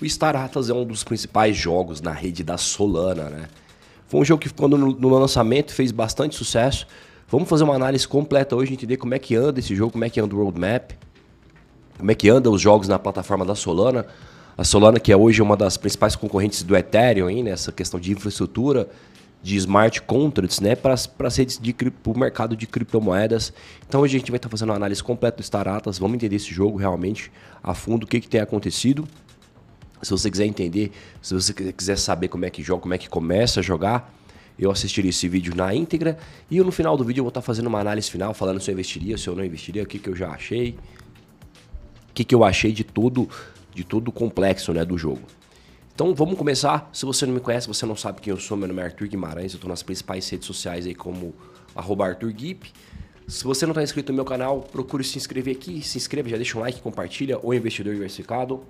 O Star Atlas é um dos principais jogos na rede da Solana, né? Foi um jogo que quando no, no lançamento fez bastante sucesso. Vamos fazer uma análise completa hoje, entender como é que anda esse jogo, como é que anda o roadmap, como é que anda os jogos na plataforma da Solana. A Solana, que é hoje uma das principais concorrentes do Ethereum, nessa questão de infraestrutura, de smart contracts, né, para de o mercado de criptomoedas. Então hoje a gente vai estar tá fazendo uma análise completa do Star Atlas, vamos entender esse jogo realmente a fundo, o que, que tem acontecido. Se você quiser entender, se você quiser saber como é que joga, como é que começa a jogar, eu assistiria esse vídeo na íntegra e no final do vídeo eu vou estar fazendo uma análise final, falando se eu investiria, se eu não investiria, o que, que eu já achei, o que, que eu achei de todo, de todo o complexo né, do jogo. Então vamos começar. Se você não me conhece, você não sabe quem eu sou, meu nome é Arthur Guimarães, eu estou nas principais redes sociais aí como arroba Arthur Guip. Se você não está inscrito no meu canal, procure se inscrever aqui, se inscreva, já deixa um like, compartilha, o Investidor Diversificado.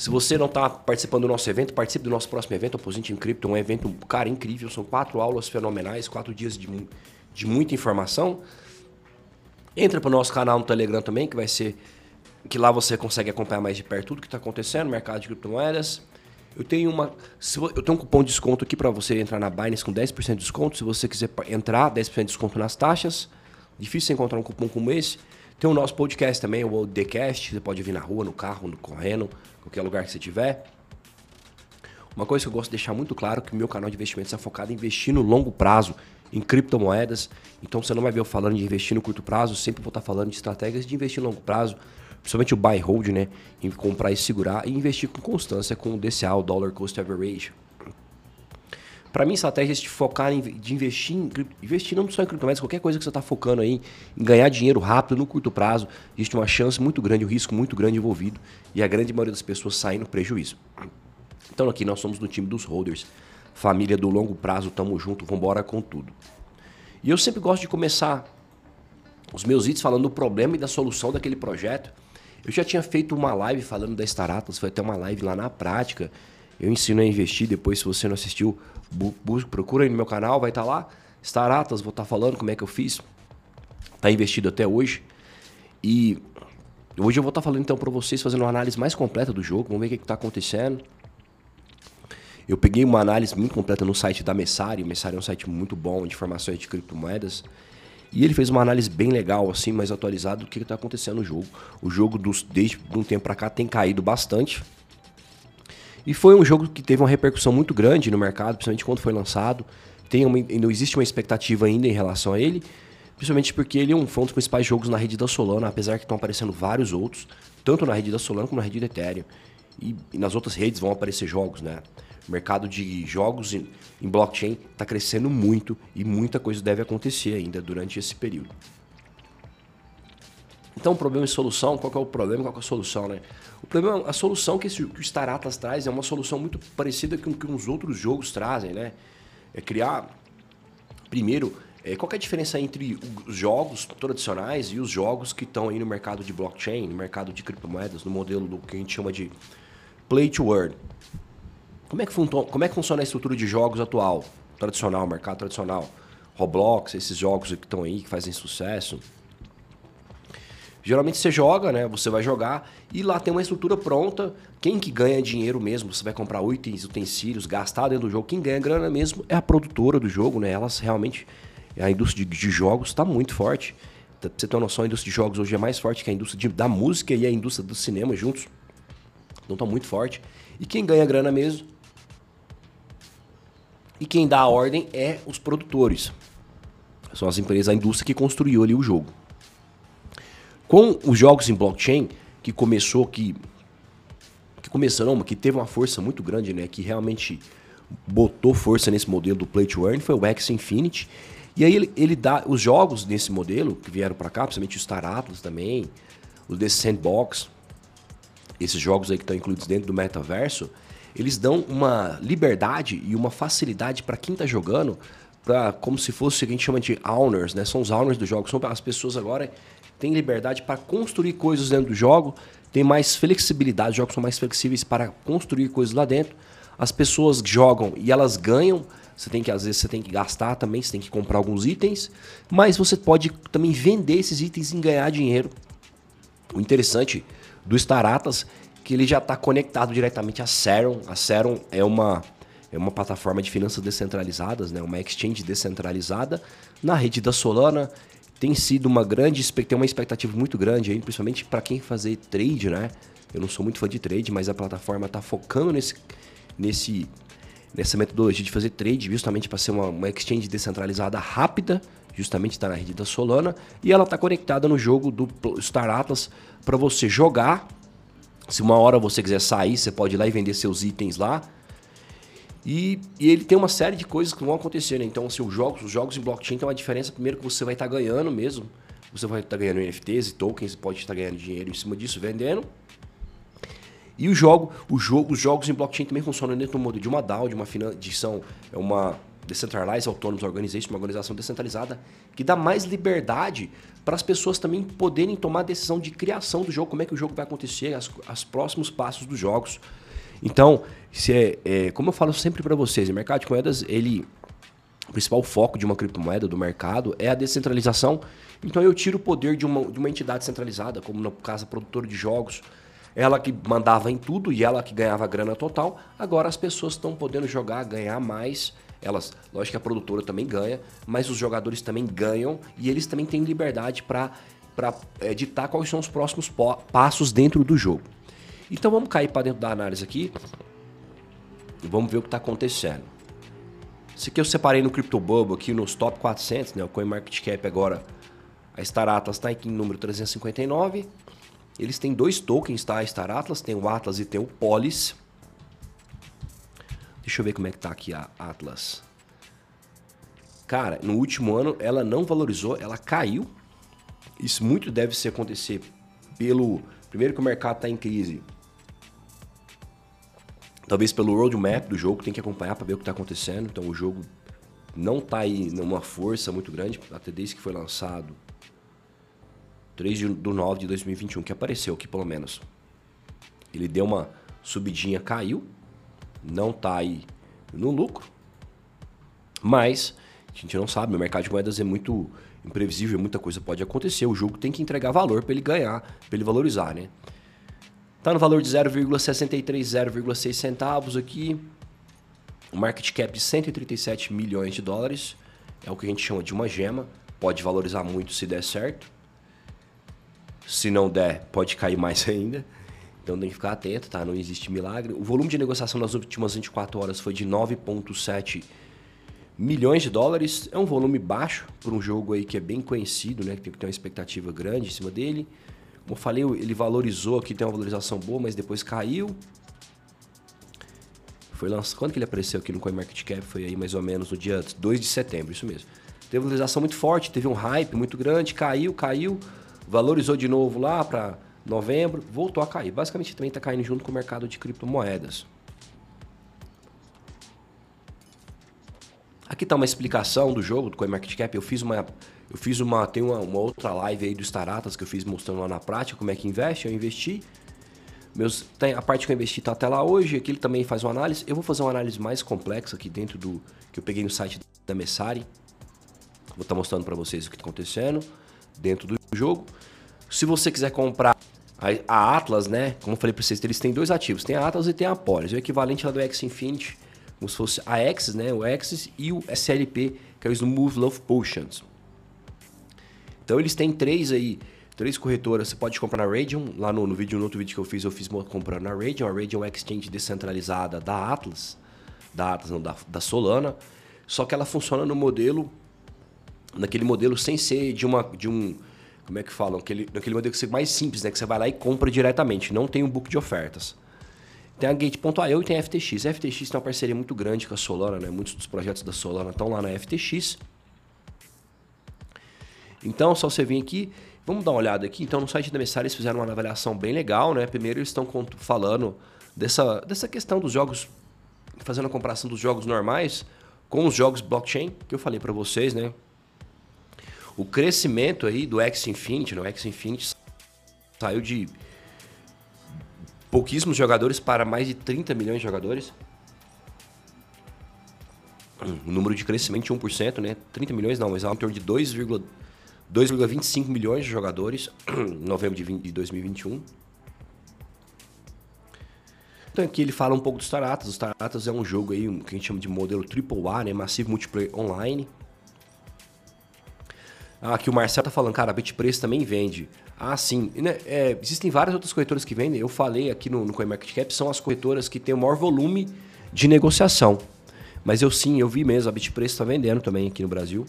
Se você não está participando do nosso evento, participe do nosso próximo evento, Opposite em Crypto, um evento, cara, incrível. São quatro aulas fenomenais, quatro dias de, de muita informação. Entra para o nosso canal no Telegram também, que vai ser que lá você consegue acompanhar mais de perto tudo que está acontecendo no mercado de criptomoedas. Eu tenho uma, eu tenho um cupom de desconto aqui para você entrar na Binance com 10% de desconto. Se você quiser entrar, 10% de desconto nas taxas. Difícil encontrar um cupom como esse. Tem o nosso podcast também, o TheCast. Você pode vir na rua, no carro, no correndo, qualquer lugar que você tiver. Uma coisa que eu gosto de deixar muito claro é que meu canal de investimentos é focado em investir no longo prazo, em criptomoedas. Então você não vai ver eu falando de investir no curto prazo, sempre vou estar falando de estratégias de investir no longo prazo, principalmente o buy hold, né? Em comprar e segurar e investir com constância com o DCA, o Dollar Cost Average. Para mim, estratégias de focar em de investir em investir não só em criptomoedas, qualquer coisa que você está focando aí em ganhar dinheiro rápido no curto prazo, existe uma chance muito grande, um risco muito grande envolvido e a grande maioria das pessoas saem no prejuízo. Então aqui nós somos do time dos holders, família do longo prazo, tamo junto, vambora com tudo. E eu sempre gosto de começar os meus vídeos falando do problema e da solução daquele projeto. Eu já tinha feito uma live falando da Star Atlas, foi até uma live lá na prática. Eu ensino a investir, depois se você não assistiu, procura aí no meu canal, vai estar tá lá. Staratas, vou estar tá falando como é que eu fiz. Tá investido até hoje. E hoje eu vou estar tá falando então para vocês, fazendo uma análise mais completa do jogo. Vamos ver o que está acontecendo. Eu peguei uma análise muito completa no site da Messari. O Messari é um site muito bom de informações de criptomoedas. E ele fez uma análise bem legal, assim, mais atualizada do que está acontecendo no jogo. O jogo, dos, desde um tempo para cá, tem caído bastante. E foi um jogo que teve uma repercussão muito grande no mercado, principalmente quando foi lançado. Tem uma, não existe uma expectativa ainda em relação a ele, principalmente porque ele é um, dos principais jogos na rede da Solana, apesar que estão aparecendo vários outros, tanto na rede da Solana como na rede da Ethereum. E, e nas outras redes vão aparecer jogos, né? O mercado de jogos em, em blockchain está crescendo muito e muita coisa deve acontecer ainda durante esse período. Então, problema e solução, qual é o problema, qual é a solução, né? O problema, a solução que, esse, que o Star Atlas traz é uma solução muito parecida com que os outros jogos trazem, né? É criar, primeiro, é, qual é a diferença entre os jogos tradicionais e os jogos que estão aí no mercado de blockchain, no mercado de criptomoedas, no modelo do que a gente chama de play to earn? Como é que, como é que funciona a estrutura de jogos atual, tradicional, mercado tradicional? Roblox, esses jogos que estão aí, que fazem sucesso, Geralmente você joga, né? Você vai jogar e lá tem uma estrutura pronta. Quem que ganha dinheiro mesmo, você vai comprar itens, utensílios, gastar dentro do jogo. Quem ganha grana mesmo é a produtora do jogo, né? Elas realmente. A indústria de, de jogos está muito forte. Pra você ter uma noção, a indústria de jogos hoje é mais forte que a indústria de, da música e a indústria do cinema juntos. Então tá muito forte. E quem ganha grana mesmo. E quem dá a ordem é os produtores. São as empresas, a indústria que construiu ali o jogo. Com os jogos em blockchain, que começou, que, que começou, não, que teve uma força muito grande, né? Que realmente botou força nesse modelo do Play to Earn, foi o X Infinity. E aí ele, ele dá os jogos nesse modelo, que vieram para cá, principalmente o Star Atlas também, o The Sandbox, esses jogos aí que estão incluídos dentro do metaverso, eles dão uma liberdade e uma facilidade para quem está jogando, para como se fosse o que a gente chama de owners, né? São os owners do jogo, são as pessoas agora tem liberdade para construir coisas dentro do jogo, tem mais flexibilidade, os jogos são mais flexíveis para construir coisas lá dentro. As pessoas jogam e elas ganham. Você tem que, às vezes, você tem que gastar também, você tem que comprar alguns itens, mas você pode também vender esses itens e ganhar dinheiro. O interessante do Star Atlas, que ele já está conectado diretamente à Serum. A Serum é uma, é uma plataforma de finanças descentralizadas, né? uma exchange descentralizada na rede da Solana. Tem sido uma grande, uma expectativa muito grande aí, principalmente para quem fazer trade, né? Eu não sou muito fã de trade, mas a plataforma está focando nesse, nesse, nessa metodologia de fazer trade, justamente para ser uma, uma exchange descentralizada rápida, justamente está na rede da Solana, e ela está conectada no jogo do Star Atlas para você jogar. Se uma hora você quiser sair, você pode ir lá e vender seus itens lá. E, e ele tem uma série de coisas que vão acontecer, né? Então, assim, os jogos, os jogos em blockchain tem uma diferença, primeiro que você vai estar tá ganhando mesmo. Você vai estar tá ganhando NFTs e tokens, pode estar tá ganhando dinheiro em cima disso, vendendo. E o jogo, o jogo, os jogos em blockchain também funcionam dentro do modo de uma DAO, de uma finança, é uma Decentralized Autonomous Organization, uma organização descentralizada que dá mais liberdade para as pessoas também poderem tomar a decisão de criação do jogo, como é que o jogo vai acontecer, as, os próximos passos dos jogos. Então, se é, é como eu falo sempre para vocês, o mercado de moedas, ele o principal foco de uma criptomoeda do mercado é a descentralização. Então eu tiro o poder de uma, de uma entidade centralizada, como no caso a produtora de jogos, ela que mandava em tudo e ela que ganhava grana total. Agora as pessoas estão podendo jogar, ganhar mais. Elas, lógico que a produtora também ganha, mas os jogadores também ganham e eles também têm liberdade para é, ditar quais são os próximos passos dentro do jogo. Então vamos cair para dentro da análise aqui e vamos ver o que está acontecendo. Esse aqui eu separei no CryptoBubble aqui nos top 400, né? O CoinMarketCap agora, a Star Atlas está aqui em número 359 eles têm dois tokens, tá? A Star Atlas, tem o Atlas e tem o Polis. Deixa eu ver como é que tá aqui a Atlas. Cara, no último ano ela não valorizou, ela caiu. Isso muito deve se acontecer pelo... Primeiro que o mercado está em crise. Talvez pelo roadmap do jogo, tem que acompanhar para ver o que está acontecendo. Então o jogo não está aí numa força muito grande, até desde que foi lançado 3 de, do 9 de 2021, que apareceu aqui pelo menos. Ele deu uma subidinha, caiu, não está aí no lucro, mas a gente não sabe, o mercado de moedas é muito imprevisível, muita coisa pode acontecer, o jogo tem que entregar valor para ele ganhar, para ele valorizar, né? Tá no valor de 0,63, 0,6 centavos aqui. O market cap de 137 milhões de dólares. É o que a gente chama de uma gema. Pode valorizar muito se der certo. Se não der, pode cair mais ainda. Então tem que ficar atento, tá? Não existe milagre. O volume de negociação nas últimas 24 horas foi de 9,7 milhões de dólares. É um volume baixo para um jogo aí que é bem conhecido, né? Que tem que ter uma expectativa grande em cima dele. Como eu falei, ele valorizou aqui, tem uma valorização boa, mas depois caiu. Foi lançado. Quando que ele apareceu aqui no CoinMarketCap? Foi aí mais ou menos no dia 2 de setembro, isso mesmo. Teve valorização muito forte, teve um hype muito grande, caiu, caiu valorizou de novo lá para novembro, voltou a cair. Basicamente também está caindo junto com o mercado de criptomoedas. Aqui está uma explicação do jogo do CoinMarketCap. Eu fiz uma, eu fiz uma, tem uma, uma, outra live aí do Staratas que eu fiz mostrando lá na prática como é que investe. Eu investi. Meus, tem, a parte que eu investi está até lá hoje. Aqui ele também faz uma análise. Eu vou fazer uma análise mais complexa aqui dentro do que eu peguei no site da Messari. Vou estar tá mostrando para vocês o que está acontecendo dentro do jogo. Se você quiser comprar a, Atlas, né? Como eu falei para vocês, eles têm dois ativos. Tem a Atlas e tem a Polis. O equivalente lá do X Infinity, como se fosse a Axis, né? O Axis e o SLP, que é o Smooth Love Potions. Então eles têm três aí, três corretoras. Você pode comprar na Radium. Lá no, no vídeo, no outro vídeo que eu fiz, eu fiz comprando na Radium. A Radium é exchange descentralizada da Atlas. Da Atlas, não, da, da Solana. Só que ela funciona no modelo naquele modelo sem ser de uma de um como é que falam aquele naquele modelo que você mais simples né que você vai lá e compra diretamente não tem um book de ofertas tem a Gate.io e tem a FTX a FTX tem uma parceria muito grande com a Solana né? Muitos dos projetos da Solana estão lá na FTX então só você vir aqui vamos dar uma olhada aqui. Então no site da Messari eles fizeram uma avaliação bem legal né? Primeiro eles estão falando dessa dessa questão dos jogos fazendo a comparação dos jogos normais com os jogos blockchain que eu falei para vocês né? O crescimento aí do X Infinity, né? o X Infinity saiu de pouquíssimos jogadores para mais de 30 milhões de jogadores. Um número de crescimento de 1%, né? 30 milhões não, mas é em torno de 2,25 milhões de jogadores em novembro de, 20, de 2021. Então aqui ele fala um pouco do Star Atlas. O Star Atlas é um jogo aí um, que a gente chama de modelo AAA, né? Massivo Multiplayer Online. Ah, aqui o Marcelo tá falando, cara, a BitPreço também vende. Ah, sim. Né, é, existem várias outras corretoras que vendem. Eu falei aqui no, no CoinMarketCap, são as corretoras que têm o maior volume de negociação. Mas eu sim, eu vi mesmo, a Bitpreço está vendendo também aqui no Brasil.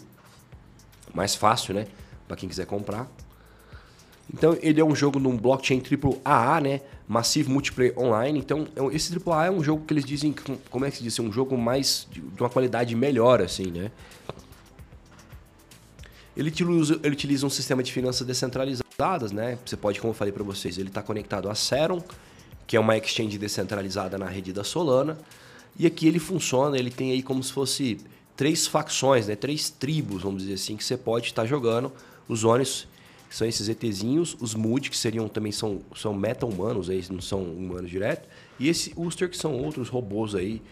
Mais fácil, né? Para quem quiser comprar. Então, ele é um jogo num blockchain AAA, né? Massive Multiplayer Online. Então, é esse AAA é um jogo que eles dizem, como é que se diz? É um jogo mais de uma qualidade melhor, assim, né? Ele utiliza, ele utiliza um sistema de finanças descentralizadas, né? Você pode, como eu falei para vocês, ele está conectado a Serum, que é uma exchange descentralizada na rede da Solana. E aqui ele funciona, ele tem aí como se fosse três facções, né? três tribos, vamos dizer assim, que você pode estar jogando. Os Ônibus, que são esses ETzinhos, os Mood, que seriam também são, são meta-humanos, aí não são humanos direto, e esse Uster, que são outros robôs aí.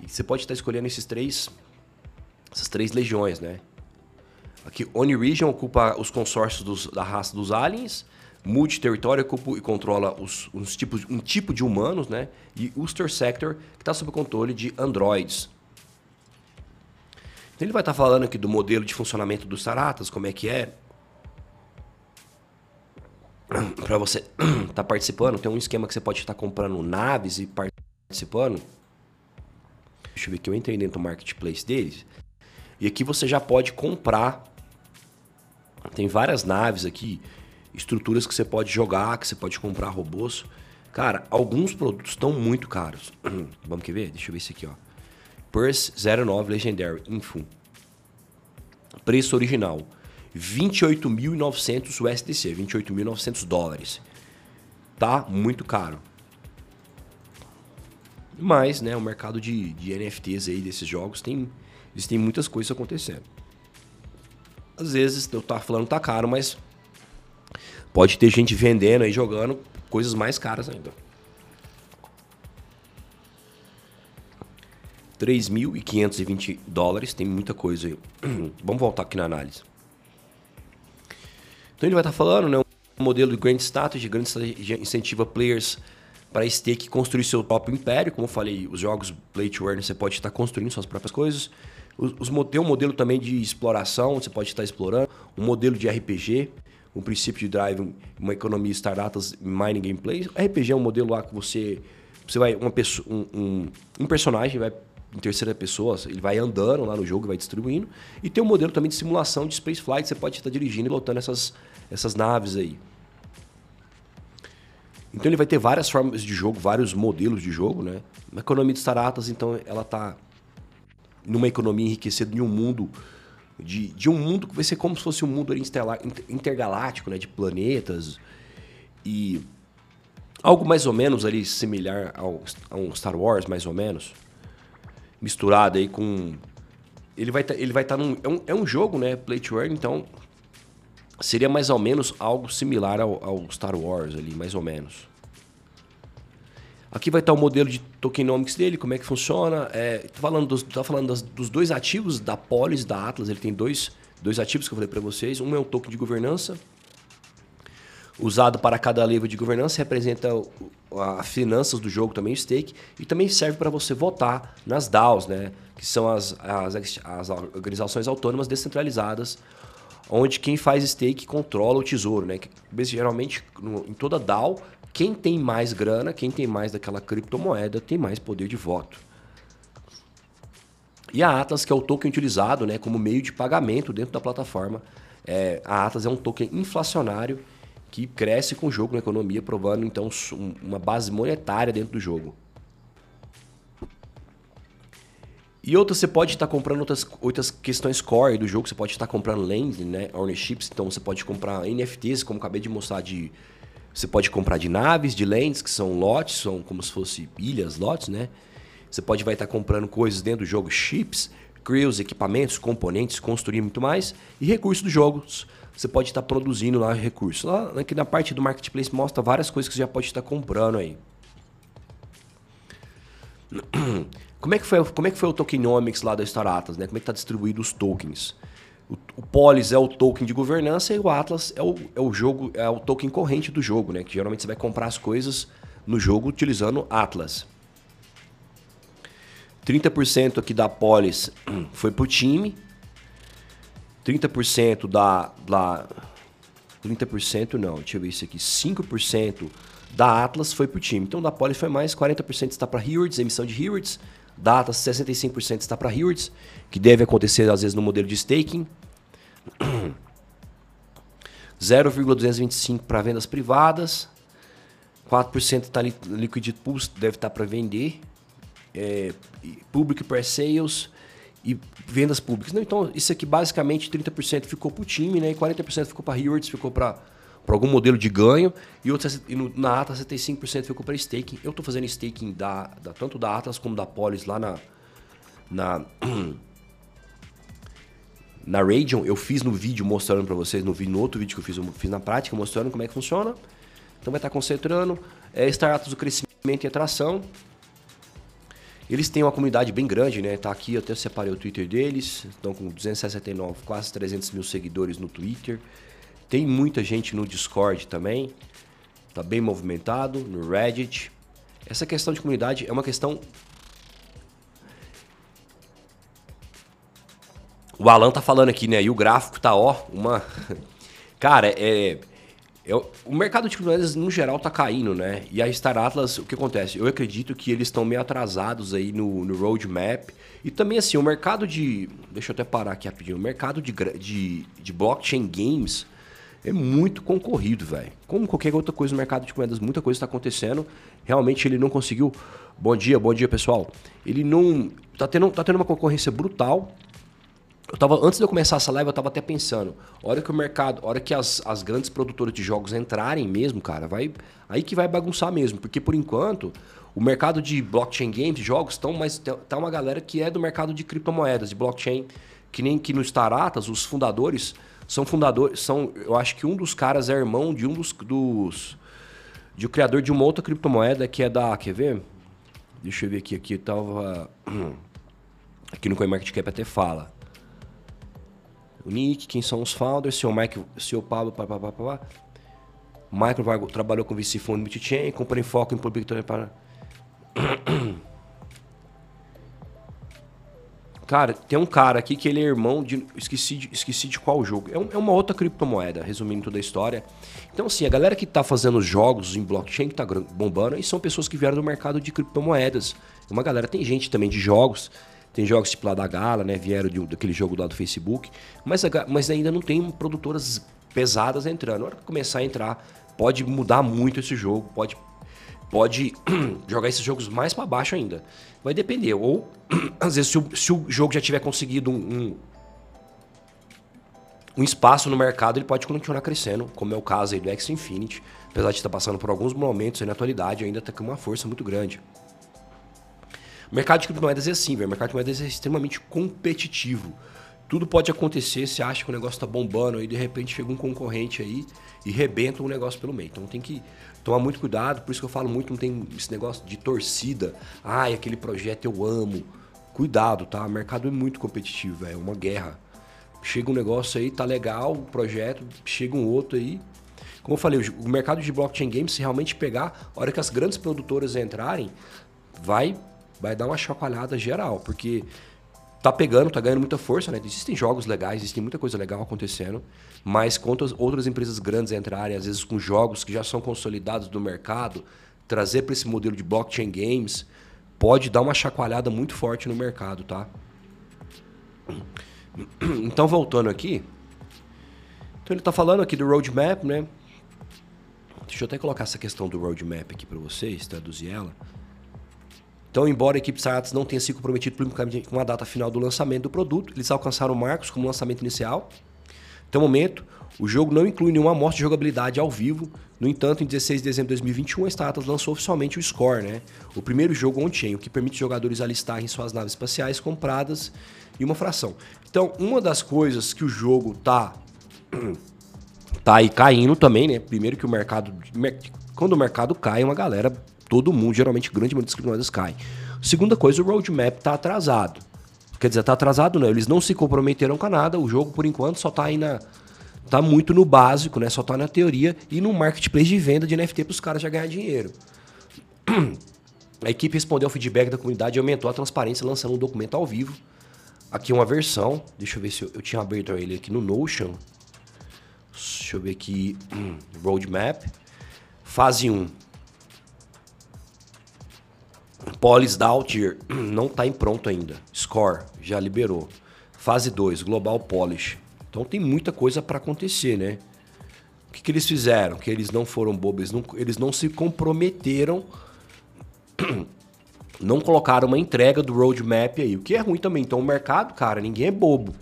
E você pode estar escolhendo esses três, essas três legiões, né? Aqui, Oni Region ocupa os consórcios dos, da raça dos aliens, multi-território e controla os, os tipos, um tipo de humanos, né? E Uster Sector, que está sob controle de androids. Então ele vai estar tá falando aqui do modelo de funcionamento dos Saratas, como é que é. Para você estar tá participando, tem um esquema que você pode estar tá comprando naves e participando. Deixa eu ver aqui, eu entrei dentro do marketplace deles. E aqui você já pode comprar. Tem várias naves aqui estruturas que você pode jogar, que você pode comprar robôs. Cara, alguns produtos estão muito caros. Vamos quer ver? Deixa eu ver esse aqui, ó. Purse 09 Legendary Info. Preço original: 28.900 USDC, 28.900 dólares. Tá muito caro. Mas, né, o mercado de, de NFTs aí desses jogos tem existem muitas coisas acontecendo. Às vezes eu tava falando tá caro, mas Pode ter gente vendendo e jogando coisas mais caras ainda. 3.520 dólares, tem muita coisa aí. Vamos voltar aqui na análise. Então ele vai estar tá falando, né? Um modelo de Grand Strategy, Grand Strategy incentiva players para stake construir seu próprio império. Como eu falei, os jogos Play to Earn você pode estar construindo suas próprias coisas. Os, os, tem um modelo também de exploração, você pode estar explorando. Um modelo de RPG um princípio de drive, uma economia startups, mining gameplay. RPG é um modelo lá que você você vai uma pessoa, um, um, um, personagem vai em terceira pessoa, ele vai andando lá no jogo, vai distribuindo. E tem um modelo também de simulação de space flight, você pode estar dirigindo e lotando essas, essas naves aí. Então ele vai ter várias formas de jogo, vários modelos de jogo, né? Uma economia de startups, então ela está numa economia enriquecida em um mundo de, de um mundo que vai ser como se fosse um mundo intergaláctico, né? De planetas. E algo mais ou menos ali similar ao, a um Star Wars, mais ou menos. Misturado aí com... Ele vai tá, ele vai estar tá num... É um, é um jogo, né? Play to Earn, então... Seria mais ou menos algo similar ao, ao Star Wars ali, mais ou menos. Aqui vai estar o modelo de tokenomics dele, como é que funciona. É, falando dos, tô falando das, dos dois ativos da Polis, da Atlas. Ele tem dois, dois ativos que eu falei para vocês. Um é um token de governança, usado para cada level de governança, representa as finanças do jogo também, o stake, e também serve para você votar nas DAOs, né? que são as, as, as organizações autônomas descentralizadas, onde quem faz stake controla o tesouro. Né? Geralmente, no, em toda DAO, quem tem mais grana, quem tem mais daquela criptomoeda, tem mais poder de voto. E a Atlas, que é o token utilizado né, como meio de pagamento dentro da plataforma. É, a Atlas é um token inflacionário que cresce com o jogo na economia, provando então uma base monetária dentro do jogo. E outras, você pode estar comprando outras, outras questões core do jogo, você pode estar comprando lending, né, ownerships, então você pode comprar NFTs, como acabei de mostrar, de você pode comprar de naves, de lentes, que são lotes, são como se fossem ilhas, lotes, né? Você pode vai estar comprando coisas dentro do jogo, chips, crews, equipamentos, componentes, construir muito mais. E recursos dos jogos. Você pode estar produzindo lá recursos. Lá aqui na parte do marketplace mostra várias coisas que você já pode estar comprando aí. Como é que foi, como é que foi o tokenomics lá da Staratas, né? Como é que está distribuído os tokens? O, Polis é o token de governança e o Atlas é o, é o jogo, é o token corrente do jogo, né? Que geralmente você vai comprar as coisas no jogo utilizando Atlas. 30% aqui da Polis foi pro time. 30% da, da 30% não, deixa eu ver isso aqui. 5% da Atlas foi pro time. Então da Polis foi mais, 40% está para Hewards, emissão de Hewards. Da Atlas 65% está para Hewards, que deve acontecer às vezes no modelo de staking. 0,225 para vendas privadas. 4% está li liquidity pools, deve estar tá para vender. É, public pre-sales e vendas públicas. Não, então, isso aqui basicamente 30% ficou para o time, né? E 40% ficou para Rewards, ficou para algum modelo de ganho. E, outros, e no, na Atlas 75% ficou para staking. Eu estou fazendo staking da, da, tanto da Atlas como da Polis lá na. na na Radeon, eu fiz no vídeo mostrando para vocês, no, no outro vídeo que eu fiz, eu fiz na prática, mostrando como é que funciona. Então vai estar concentrando. É, startups do crescimento e atração. Eles têm uma comunidade bem grande, né? Tá aqui, eu até separei o Twitter deles. Estão com 269, quase 300 mil seguidores no Twitter. Tem muita gente no Discord também. Tá bem movimentado, no Reddit. Essa questão de comunidade é uma questão. O Alan tá falando aqui, né? E o gráfico tá, ó, uma. Cara, é eu, o mercado de criptomoedas, no geral, tá caindo, né? E a Star Atlas, o que acontece? Eu acredito que eles estão meio atrasados aí no, no roadmap. E também, assim, o mercado de... Deixa eu até parar aqui rapidinho. O mercado de, de, de blockchain games é muito concorrido, velho. Como qualquer outra coisa no mercado de moedas, muita coisa está acontecendo. Realmente ele não conseguiu... Bom dia, bom dia, pessoal. Ele não... Tá tendo, tá tendo uma concorrência brutal eu tava, antes de eu começar essa live, eu tava até pensando, hora que o mercado, hora que as, as grandes produtoras de jogos entrarem mesmo, cara, vai aí que vai bagunçar mesmo, porque por enquanto o mercado de blockchain games, jogos, estão mas tá uma galera que é do mercado de criptomoedas, de blockchain, que nem que no Staratas, os fundadores são fundadores, são, eu acho que um dos caras é irmão de um dos, dos de um criador de uma outra criptomoeda que é da, quer ver? Deixa eu ver aqui, aqui tava aqui no CoinMarketCap até fala o Nick, quem são os founders, seu Mike, seu Pablo, pá, pá, pá, pá. Michael trabalhou com VC Fund Multichain, comprou em foco em Public para... Cara, tem um cara aqui que ele é irmão de. Esqueci de, esqueci de qual jogo. É, um, é, uma outra criptomoeda, resumindo toda a história. Então, assim, a galera que tá fazendo jogos em blockchain, que tá bombando, e são pessoas que vieram do mercado de criptomoedas. Uma galera, tem gente também de jogos tem jogos tipo lá da Gala, né? Vieram de, daquele jogo lá do Facebook. Mas, mas ainda não tem produtoras pesadas entrando. Na hora que começar a entrar, pode mudar muito esse jogo. Pode, pode jogar esses jogos mais para baixo ainda. Vai depender. Ou, às vezes, se o, se o jogo já tiver conseguido um, um, um, espaço no mercado, ele pode continuar crescendo, como é o caso aí do X Infinity. Apesar de estar passando por alguns momentos aí na atualidade, ainda está com uma força muito grande. O mercado de criptomoedas é assim, velho. O mercado de criptomoedas é extremamente competitivo. Tudo pode acontecer, você acha que o negócio está bombando, aí de repente chega um concorrente aí e rebenta um negócio pelo meio. Então tem que tomar muito cuidado, por isso que eu falo muito, não tem esse negócio de torcida. Ai, aquele projeto eu amo. Cuidado, tá? O mercado é muito competitivo, é uma guerra. Chega um negócio aí, tá legal, o projeto, chega um outro aí. Como eu falei, o mercado de blockchain games, se realmente pegar, a hora que as grandes produtoras entrarem, vai vai dar uma chacoalhada geral, porque tá pegando, tá ganhando muita força, né? Existem jogos legais, existem muita coisa legal acontecendo, mas quando outras empresas grandes entrarem, às vezes com jogos que já são consolidados do mercado, trazer para esse modelo de blockchain games, pode dar uma chacoalhada muito forte no mercado, tá? Então, voltando aqui. Então, ele está falando aqui do roadmap, né? Deixa eu até colocar essa questão do roadmap aqui para vocês, traduzir ela. Então, embora a equipe Sciatis não tenha se comprometido publicamente com a data final do lançamento do produto, eles alcançaram marcos como lançamento inicial. Até o momento, o jogo não inclui nenhuma amostra de jogabilidade ao vivo. No entanto, em 16 de dezembro de 2021, a Status lançou oficialmente o Score, né? o primeiro jogo on-chain, o que permite jogadores alistarem suas naves espaciais compradas em uma fração. Então, uma das coisas que o jogo tá tá aí caindo também, né? Primeiro que o mercado quando o mercado cai, uma galera todo mundo, geralmente grande maioria das criptomoedas cai. Segunda coisa, o roadmap está atrasado. Quer dizer, está atrasado não, eles não se comprometeram com nada, o jogo por enquanto só está aí na tá muito no básico, né? Só está na teoria e no marketplace de venda de NFT para os caras já ganhar dinheiro. A equipe respondeu ao feedback da comunidade e aumentou a transparência lançando um documento ao vivo. Aqui uma versão. Deixa eu ver se eu, eu tinha aberto ele aqui no Notion. Deixa eu ver aqui. Roadmap. Fase 1. Polis da Altier não está em pronto ainda. Score já liberou. Fase 2, Global Polish. Então tem muita coisa para acontecer, né? O que, que, eles fizeram? Que eles não foram bobos, eles não, eles não se comprometeram, não colocaram uma entrega do roadmap aí, o que é ruim também. Então o mercado, cara, ninguém é bobo.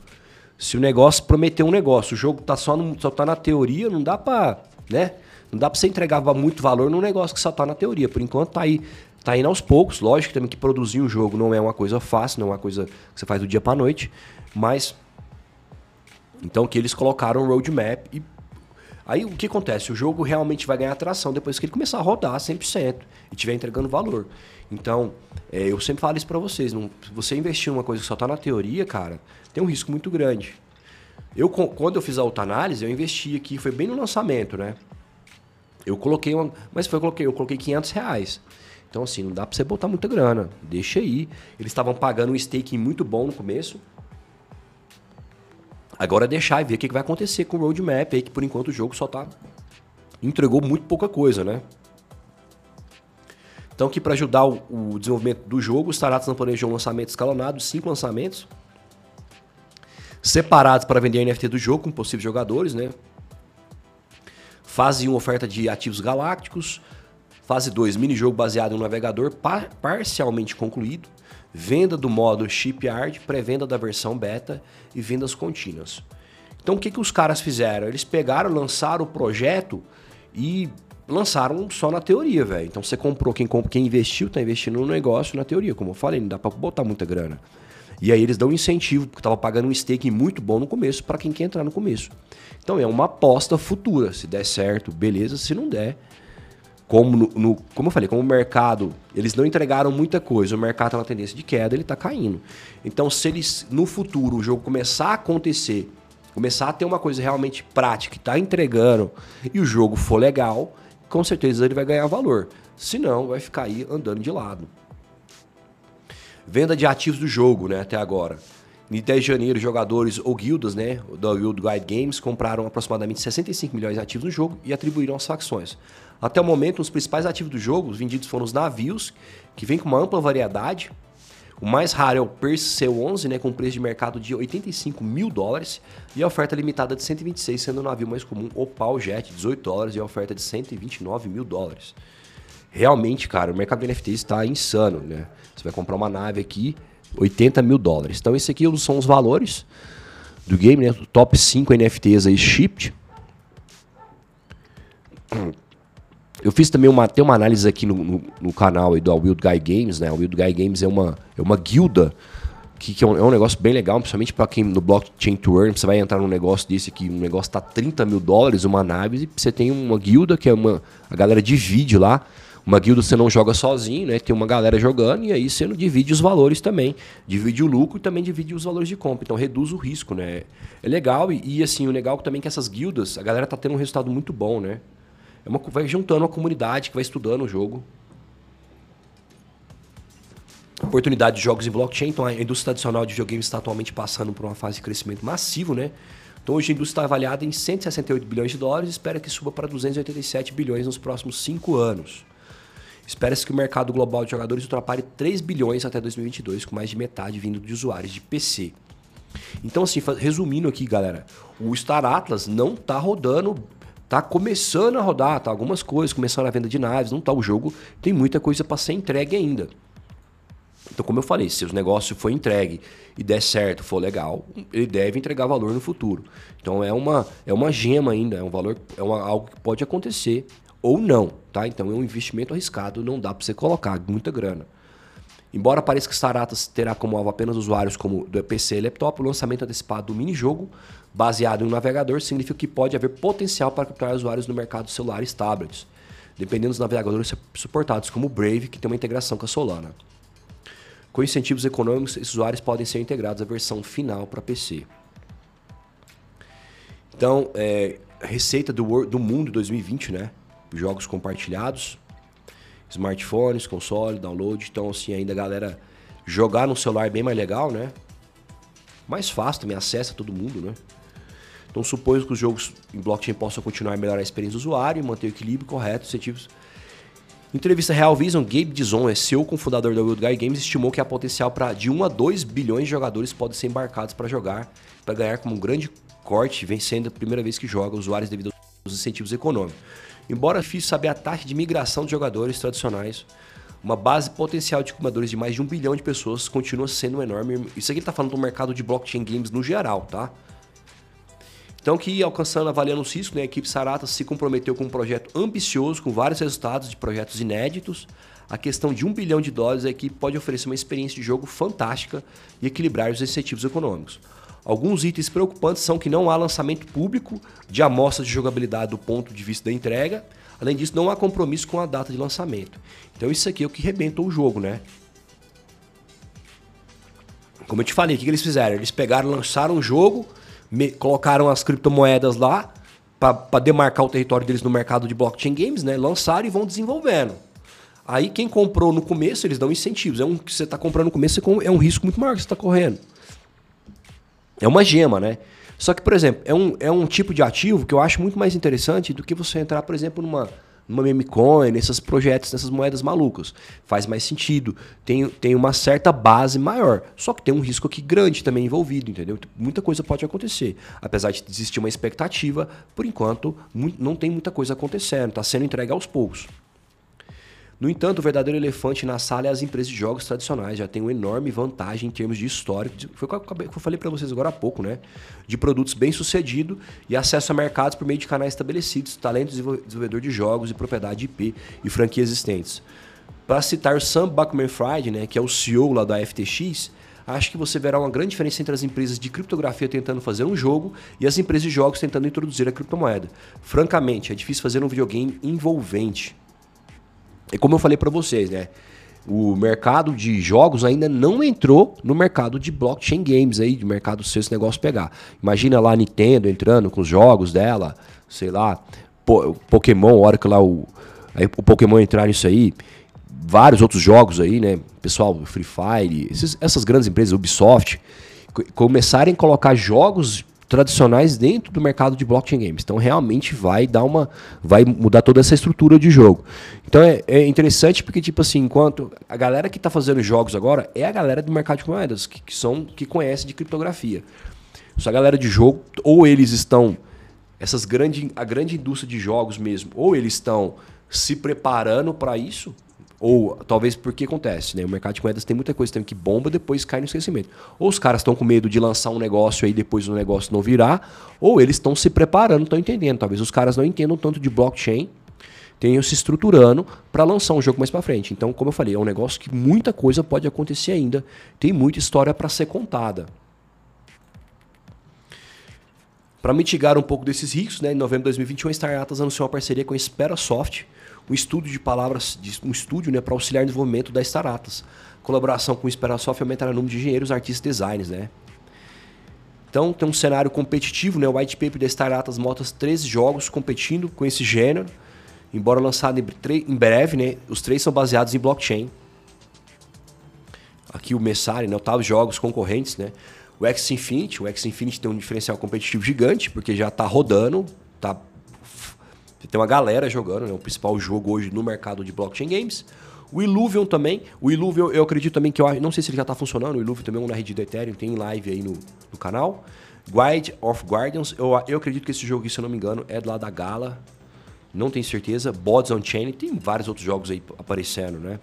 Se o negócio prometeu um negócio, o jogo tá só, no, só tá na teoria, não dá para, né? Não dá para você entregar muito valor num negócio que só tá na teoria. Por enquanto tá aí, tá indo aos poucos. Lógico também que produzir um jogo não é uma coisa fácil, não é uma coisa que você faz do dia para noite, mas então que eles colocaram o roadmap e aí o que acontece? O jogo realmente vai ganhar atração depois que ele começar a rodar 100% e estiver entregando valor. Então, é, eu sempre falo isso para vocês, não, se você investir numa coisa que só tá na teoria, cara, tem um risco muito grande. Eu quando eu fiz a autoanálise, eu investi aqui, foi bem no lançamento, né? Eu coloquei uma, mas foi eu coloquei, eu coloquei 500 reais. Então assim, não dá para você botar muita grana, deixa aí. Eles estavam pagando um staking muito bom no começo, Agora é deixar e ver o que vai acontecer com o roadmap aí, que por enquanto o jogo só tá. entregou muito pouca coisa, né? Então, que para ajudar o, desenvolvimento do jogo, os Taratas planejou um lançamento escalonado, cinco lançamentos, separados para vender NFT do jogo com possíveis jogadores, né? Fase 1, oferta de ativos galácticos. Fase 2, mini-jogo baseado em um navegador par parcialmente concluído venda do modo Shipyard, pré-venda da versão beta e vendas contínuas. Então o que, que os caras fizeram? Eles pegaram, lançaram o projeto e lançaram só na teoria, velho. Então você comprou, quem, quem investiu, tá investindo no negócio na teoria. Como eu falei, não dá pra botar muita grana. E aí eles dão incentivo, porque tava pagando um stake muito bom no começo para quem quer entrar no começo. Então é uma aposta futura. Se der certo, beleza. Se não der, como, no, no, como eu falei, como o mercado, eles não entregaram muita coisa, o mercado está na tendência de queda, ele está caindo. Então, se eles, no futuro, o jogo começar a acontecer, começar a ter uma coisa realmente prática, que está entregando, e o jogo for legal, com certeza ele vai ganhar valor. Se não, vai ficar aí andando de lado. Venda de ativos do jogo, né, até agora. Em 10 de janeiro, jogadores ou guildas, né, da Wild Guide Games compraram aproximadamente 65 milhões de ativos no jogo e atribuíram as facções. Até o momento, os principais ativos do jogo os vendidos foram os navios, que vem com uma ampla variedade. O mais raro é o Percy C11, né, com preço de mercado de 85 mil dólares, e a oferta limitada de 126, sendo o navio mais comum Opal Jet, 18 dólares, e a oferta de 129 mil dólares. Realmente, cara, o mercado de NFTs está insano, né? Você vai comprar uma nave aqui, 80 mil dólares. Então, esse aqui são os valores do game, né? Top 5 NFTs aí shipped. Eu fiz também uma, tem uma análise aqui no, no, no canal aí do Wild Guy Games, né? O Wild Guy Games é uma, é uma guilda que, que é, um, é, um, negócio bem legal, principalmente para quem no blockchain to earn, você vai entrar num negócio desse aqui, um negócio tá 30 mil dólares, uma nave, e você tem uma guilda que é uma. A galera divide lá. Uma guilda você não joga sozinho, né? Tem uma galera jogando e aí você não divide os valores também. Divide o lucro e também divide os valores de compra. Então reduz o risco, né? É legal e, e assim, o legal também é que essas guildas, a galera tá tendo um resultado muito bom, né? É uma, vai juntando uma comunidade que vai estudando o jogo. Oportunidade de jogos em blockchain. Então, a indústria tradicional de videogames está atualmente passando por uma fase de crescimento massivo, né? Então, hoje a indústria está avaliada em 168 bilhões de dólares e espera que suba para 287 bilhões nos próximos cinco anos. Espera-se que o mercado global de jogadores ultrapasse 3 bilhões até 2022, com mais de metade vindo de usuários de PC. Então, assim, resumindo aqui, galera, o Star Atlas não está rodando Tá começando a rodar, tá algumas coisas, começando a venda de naves, não tá o jogo, tem muita coisa para ser entregue ainda. Então, como eu falei, se o negócio for entregue e der certo, for legal, ele deve entregar valor no futuro. Então é uma é uma gema ainda, é um valor, é uma, algo que pode acontecer ou não, tá? Então é um investimento arriscado, não dá para você colocar muita grana. Embora pareça que Staratas terá como alvo apenas usuários como do PC e laptop, o lançamento antecipado do mini-jogo, baseado em um navegador, significa que pode haver potencial para capturar usuários no mercado celular e tablets, dependendo dos navegadores suportados, como o Brave, que tem uma integração com a Solana. Com incentivos econômicos, esses usuários podem ser integrados à versão final para PC. Então, é, receita do, do mundo 2020, né? Jogos compartilhados, smartphones, console, download. Então, assim, ainda a galera jogar no celular é bem mais legal, né? Mais fácil também, acessa todo mundo, né? Então, suponho que os jogos em blockchain possam continuar a melhorar a experiência do usuário e manter o equilíbrio correto, incentivos. Entrevista Real Vision, Gabe Dizon, é CEO cofundador da Wild Guy Games, estimou que há potencial para de 1 a 2 bilhões de jogadores podem ser embarcados para jogar, para ganhar como um grande corte, vencendo a primeira vez que joga usuários devido aos incentivos econômicos. Embora difícil saber a taxa de migração de jogadores tradicionais, uma base potencial de compradores de mais de um bilhão de pessoas continua sendo enorme. Isso aqui ele está falando do mercado de blockchain games no geral, tá? Então, que alcançando, avaliando os riscos, né, a equipe Sarata se comprometeu com um projeto ambicioso, com vários resultados de projetos inéditos. A questão de um bilhão de dólares, a pode oferecer uma experiência de jogo fantástica e equilibrar os incentivos econômicos. Alguns itens preocupantes são que não há lançamento público de amostras de jogabilidade do ponto de vista da entrega. Além disso, não há compromisso com a data de lançamento. Então isso aqui é o que rebentou o jogo, né? Como eu te falei, o que eles fizeram? Eles pegaram, lançaram o jogo, colocaram as criptomoedas lá para demarcar o território deles no mercado de blockchain games, né? Lançaram e vão desenvolvendo. Aí quem comprou no começo, eles dão incentivos. É um que você está comprando no começo, é um risco muito maior que você está correndo. É uma gema, né? Só que, por exemplo, é um, é um tipo de ativo que eu acho muito mais interessante do que você entrar, por exemplo, numa, numa meme coin, nesses projetos, nessas moedas malucas. Faz mais sentido. Tem, tem uma certa base maior. Só que tem um risco aqui grande também envolvido, entendeu? Muita coisa pode acontecer. Apesar de existir uma expectativa, por enquanto, não tem muita coisa acontecendo. Está sendo entregue aos poucos. No entanto, o verdadeiro elefante na sala é as empresas de jogos tradicionais. Já tem uma enorme vantagem em termos de histórico. Foi o que eu falei para vocês agora há pouco, né? De produtos bem sucedidos e acesso a mercados por meio de canais estabelecidos, talento desenvolvedor de jogos e propriedade de IP e franquias existentes. Para citar o Sam Buckman-Fried, né, que é o CEO lá da FTX, acho que você verá uma grande diferença entre as empresas de criptografia tentando fazer um jogo e as empresas de jogos tentando introduzir a criptomoeda. Francamente, é difícil fazer um videogame envolvente. E como eu falei para vocês, né? O mercado de jogos ainda não entrou no mercado de blockchain games aí, de mercado se esse negócio pegar. Imagina lá a Nintendo entrando com os jogos dela, sei lá, Pokémon, a hora que lá o, aí, o Pokémon entrar nisso aí, vários outros jogos aí, né? Pessoal, Free Fire, esses, essas grandes empresas, Ubisoft, começarem a colocar jogos tradicionais dentro do mercado de blockchain games. Então realmente vai dar uma vai mudar toda essa estrutura de jogo. Então é, é interessante porque tipo assim, enquanto a galera que está fazendo jogos agora é a galera do mercado de moedas que, que são que conhece de criptografia. Essa galera de jogo ou eles estão essas grande a grande indústria de jogos mesmo, ou eles estão se preparando para isso, ou talvez porque acontece, né? O mercado de moedas tem muita coisa também que bomba, depois cai no esquecimento. Ou os caras estão com medo de lançar um negócio aí depois o negócio não virar, ou eles estão se preparando, estão entendendo. Talvez os caras não entendam tanto de blockchain, tenham se estruturando para lançar um jogo mais para frente. Então, como eu falei, é um negócio que muita coisa pode acontecer ainda, tem muita história para ser contada. Para mitigar um pouco desses riscos, né, em novembro de 2021, a Star anunciou uma parceria com a Esperasoft, um estudo de palavras, um estúdio né, para auxiliar no desenvolvimento das startups. Colaboração com o Esperasoft aumentará o número de engenheiros, artistas e designers, né? Então tem um cenário competitivo, né? O white paper da Startups mostra 13 jogos competindo com esse gênero, embora lançado em breve, né? Os três são baseados em blockchain. Aqui o Messari, né? Oitavo jogos concorrentes, né? O X Infinity, o X Infinity tem um diferencial competitivo gigante, porque já está rodando, está tem uma galera jogando, né? O principal jogo hoje no mercado de blockchain games. O Illuvion também. O Illuvion, eu acredito também que eu não sei se ele já está funcionando. O Illuvion também é uma rede do Ethereum, tem live aí no, no canal. Guide of Guardians, eu, eu acredito que esse jogo se eu não me engano, é lá da Gala. Não tenho certeza. Bods on Chain, tem vários outros jogos aí aparecendo, né?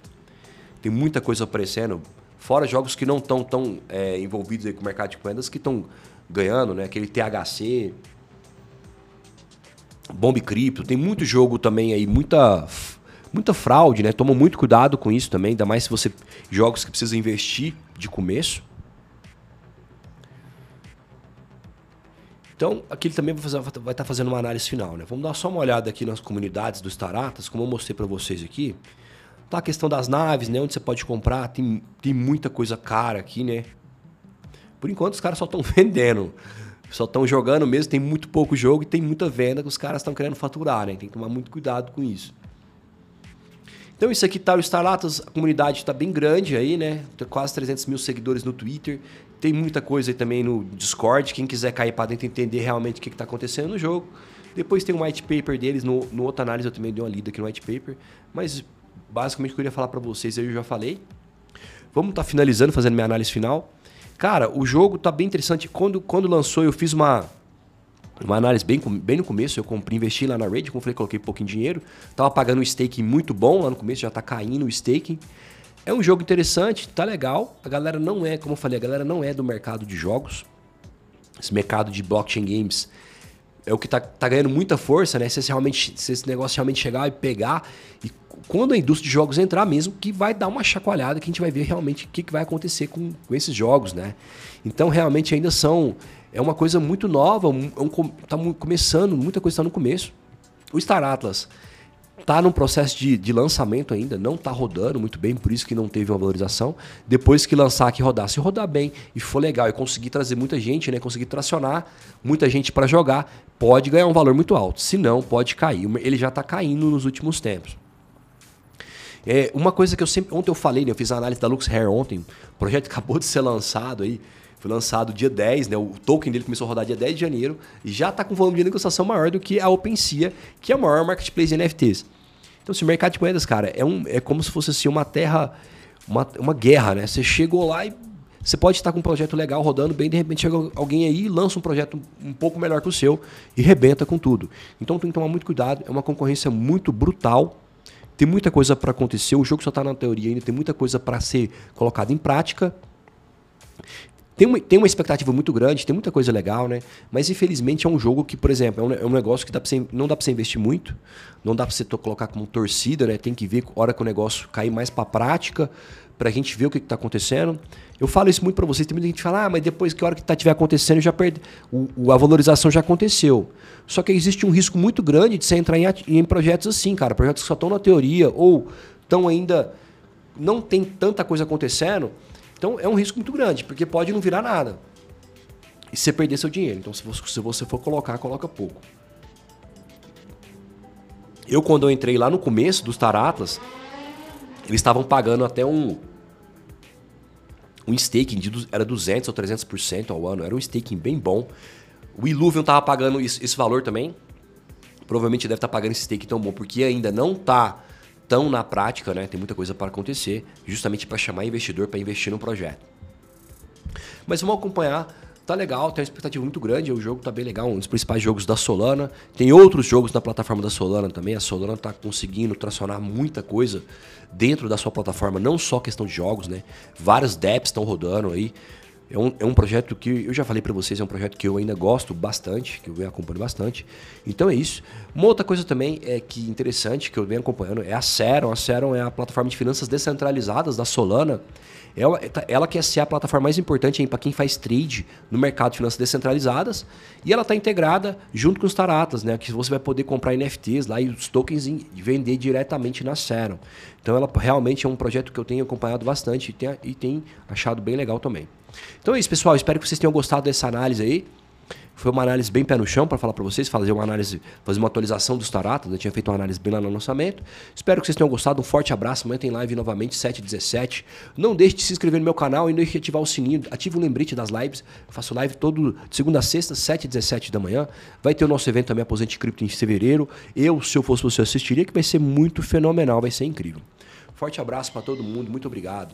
Tem muita coisa aparecendo. Fora jogos que não estão tão, é, envolvidos aí com o mercado de moedas que estão ganhando, né? Aquele THC, Bomb Cripto, tem muito jogo também aí, muita muita fraude, né? Toma muito cuidado com isso também, ainda mais se você jogos que precisa investir de começo. Então, aqui ele também vai, estar tá fazendo uma análise final, né? Vamos dar só uma olhada aqui nas comunidades dos Taratas, como eu mostrei para vocês aqui. Tá a questão das naves, né? Onde você pode comprar, tem, tem muita coisa cara aqui, né? Por enquanto os caras só estão vendendo só estão jogando mesmo, tem muito pouco jogo e tem muita venda que os caras estão querendo faturar, né? Tem que tomar muito cuidado com isso. Então isso aqui tá o Starlatas, a comunidade está bem grande aí, né? Tem quase 300 mil seguidores no Twitter. Tem muita coisa aí também no Discord. Quem quiser cair para dentro e entender realmente o que está acontecendo no jogo. Depois tem um white paper deles. No, no outra análise eu também dei uma lida aqui no white paper. Mas basicamente o que eu queria falar para vocês eu já falei. Vamos estar tá finalizando, fazendo minha análise final. Cara, o jogo tá bem interessante. Quando, quando lançou, eu fiz uma, uma análise bem, bem no começo. Eu comprei, investi lá na Raid, como falei, coloquei pouquinho dinheiro. Tava pagando um staking muito bom lá no começo, já tá caindo o staking. É um jogo interessante, tá legal. A galera não é, como eu falei, a galera não é do mercado de jogos. Esse mercado de blockchain games é o que tá, tá ganhando muita força, né? Se esse, realmente, se esse negócio realmente chegar e pegar e quando a indústria de jogos entrar mesmo, que vai dar uma chacoalhada, que a gente vai ver realmente o que, que vai acontecer com, com esses jogos, né? Então, realmente, ainda são... É uma coisa muito nova, é um, tá começando, muita coisa está no começo. O Star Atlas está num processo de, de, lançamento ainda, não está rodando muito bem, por isso que não teve uma valorização. Depois que lançar aqui rodar, se rodar bem e for legal e conseguir trazer muita gente, né, conseguir tracionar muita gente para jogar, pode ganhar um valor muito alto. Se não, pode cair. Ele já está caindo nos últimos tempos. É, uma coisa que eu sempre. Ontem eu falei, né? Eu fiz a análise da Lux Hair ontem. O projeto acabou de ser lançado aí. Foi lançado dia 10, né? O token dele começou a rodar dia 10 de janeiro e já está com volume de negociação maior do que a OpenSea, que é o maior marketplace de NFTs. Então, esse mercado de moedas, cara, é, um, é como se fosse assim, uma terra, uma, uma guerra, né? Você chegou lá e você pode estar com um projeto legal rodando bem, de repente chega alguém aí lança um projeto um pouco melhor que o seu e rebenta com tudo. Então tem que tomar muito cuidado, é uma concorrência muito brutal tem muita coisa para acontecer, o jogo só está na teoria ainda, tem muita coisa para ser colocada em prática. Tem uma, tem uma expectativa muito grande, tem muita coisa legal, né? Mas infelizmente é um jogo que, por exemplo, é um, é um negócio que dá você, não dá para você investir muito, não dá para você colocar como torcida, né? Tem que ver hora que o negócio cair mais para prática, para a gente ver o que está acontecendo. Eu falo isso muito para vocês, tem muita gente que fala, ah, mas depois que a hora que tá, tiver acontecendo, já perde, o, a valorização já aconteceu. Só que existe um risco muito grande de você entrar em, em projetos assim, cara, projetos que só estão na teoria ou estão ainda não tem tanta coisa acontecendo. Então é um risco muito grande, porque pode não virar nada. E você perder seu dinheiro. Então se você, se você for colocar, coloca pouco. Eu quando eu entrei lá no começo dos Taratlas, eles estavam pagando até um um staking de, era 200 ou 300% ao ano, era um staking bem bom. O Illuvium estava pagando esse, esse, valor também. Provavelmente deve estar tá pagando esse stake tão bom, porque ainda não está tão na prática, né? Tem muita coisa para acontecer, justamente para chamar investidor para investir no projeto. Mas vamos acompanhar tá legal, tem uma expectativa muito grande, o jogo tá bem legal, um dos principais jogos da Solana. Tem outros jogos na plataforma da Solana também, a Solana tá conseguindo tracionar muita coisa dentro da sua plataforma, não só questão de jogos, né? Vários dApps estão rodando aí. É um, é um projeto que eu já falei para vocês, é um projeto que eu ainda gosto bastante, que eu venho acompanhando bastante. Então é isso. Uma outra coisa também é que interessante que eu venho acompanhando é a Serum. A Serum é a plataforma de finanças descentralizadas da Solana. Ela, tá, ela quer ser a plataforma mais importante para quem faz trade no mercado de finanças descentralizadas e ela está integrada junto com os Taratas, né? Que você vai poder comprar NFTs lá e os tokens e vender diretamente na Serum. Então ela realmente é um projeto que eu tenho acompanhado bastante e tem, e tem achado bem legal também. Então é isso, pessoal. Espero que vocês tenham gostado dessa análise aí. Foi uma análise bem pé no chão para falar para vocês, fazer uma análise, fazer uma atualização dos taratas. Eu tinha feito uma análise bem lá no lançamento. Espero que vocês tenham gostado. Um forte abraço. Amanhã tem live novamente, 7h17. Não deixe de se inscrever no meu canal e não deixe de ativar o sininho. Ative o lembrete das lives. Eu faço live todo de segunda a sexta, 7h17 da manhã. Vai ter o nosso evento também, Aposente Cripto, em fevereiro. Eu, se eu fosse você, assistiria, que vai ser muito fenomenal, vai ser incrível. Forte abraço para todo mundo. Muito obrigado.